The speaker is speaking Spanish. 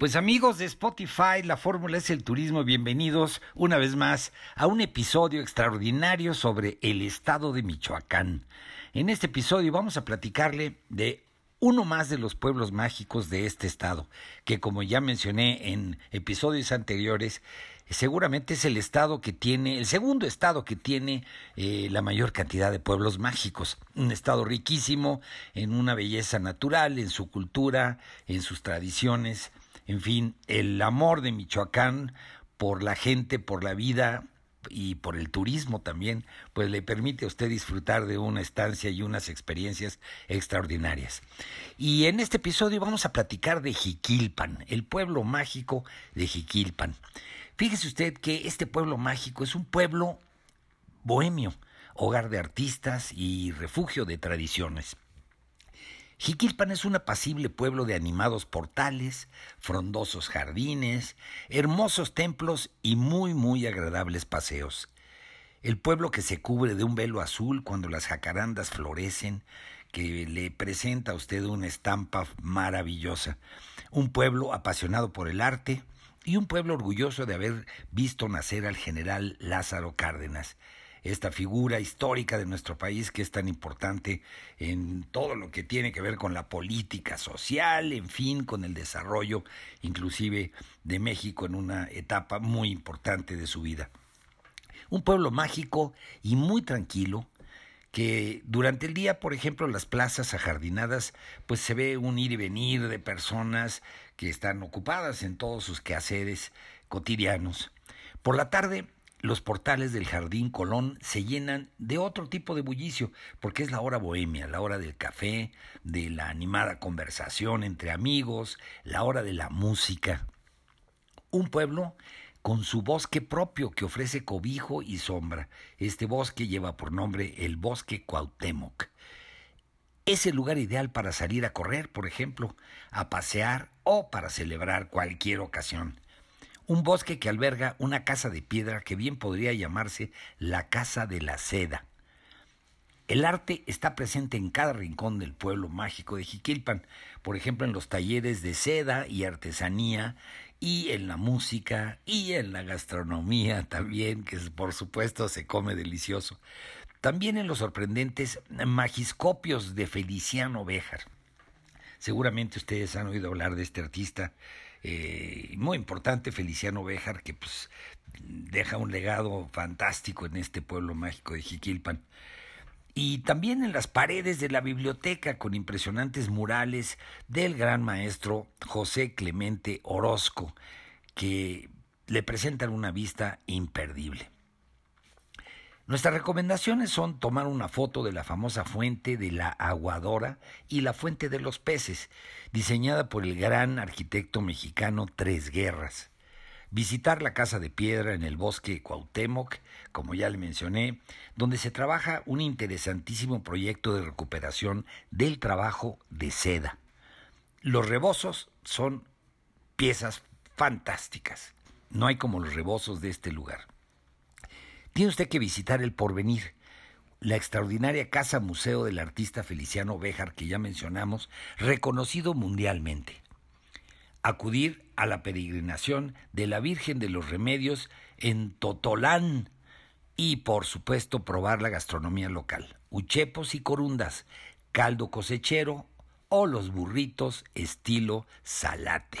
Pues amigos de Spotify, la fórmula es el turismo. Bienvenidos una vez más a un episodio extraordinario sobre el estado de Michoacán. En este episodio vamos a platicarle de uno más de los pueblos mágicos de este estado, que como ya mencioné en episodios anteriores, seguramente es el estado que tiene, el segundo estado que tiene eh, la mayor cantidad de pueblos mágicos. Un estado riquísimo en una belleza natural, en su cultura, en sus tradiciones en fin, el amor de Michoacán por la gente, por la vida y por el turismo también, pues le permite a usted disfrutar de una estancia y unas experiencias extraordinarias. Y en este episodio vamos a platicar de Jiquilpan, el pueblo mágico de Jiquilpan. Fíjese usted que este pueblo mágico es un pueblo bohemio, hogar de artistas y refugio de tradiciones. Jiquilpan es un apacible pueblo de animados portales, frondosos jardines, hermosos templos y muy muy agradables paseos. El pueblo que se cubre de un velo azul cuando las jacarandas florecen, que le presenta a usted una estampa maravillosa. Un pueblo apasionado por el arte y un pueblo orgulloso de haber visto nacer al general Lázaro Cárdenas esta figura histórica de nuestro país que es tan importante en todo lo que tiene que ver con la política social, en fin, con el desarrollo inclusive de México en una etapa muy importante de su vida. Un pueblo mágico y muy tranquilo, que durante el día, por ejemplo, las plazas ajardinadas, pues se ve un ir y venir de personas que están ocupadas en todos sus quehaceres cotidianos. Por la tarde, los portales del Jardín Colón se llenan de otro tipo de bullicio, porque es la hora bohemia, la hora del café, de la animada conversación entre amigos, la hora de la música. Un pueblo con su bosque propio que ofrece cobijo y sombra. Este bosque lleva por nombre el Bosque Cuauhtémoc. Es el lugar ideal para salir a correr, por ejemplo, a pasear o para celebrar cualquier ocasión un bosque que alberga una casa de piedra que bien podría llamarse la Casa de la Seda. El arte está presente en cada rincón del pueblo mágico de Jiquilpan, por ejemplo en los talleres de seda y artesanía, y en la música, y en la gastronomía también, que por supuesto se come delicioso. También en los sorprendentes magiscopios de Feliciano Béjar. Seguramente ustedes han oído hablar de este artista eh, muy importante, Feliciano Béjar, que pues deja un legado fantástico en este pueblo mágico de Jiquilpan. Y también en las paredes de la biblioteca con impresionantes murales del gran maestro José Clemente Orozco, que le presentan una vista imperdible. Nuestras recomendaciones son tomar una foto de la famosa fuente de la aguadora y la fuente de los peces, diseñada por el gran arquitecto mexicano Tres Guerras. Visitar la casa de piedra en el bosque Cuauhtémoc, como ya le mencioné, donde se trabaja un interesantísimo proyecto de recuperación del trabajo de seda. Los rebozos son piezas fantásticas. No hay como los rebozos de este lugar. Tiene usted que visitar el Porvenir, la extraordinaria casa museo del artista Feliciano Béjar que ya mencionamos, reconocido mundialmente. Acudir a la peregrinación de la Virgen de los Remedios en Totolán y por supuesto probar la gastronomía local, uchepos y corundas, caldo cosechero o los burritos estilo salate.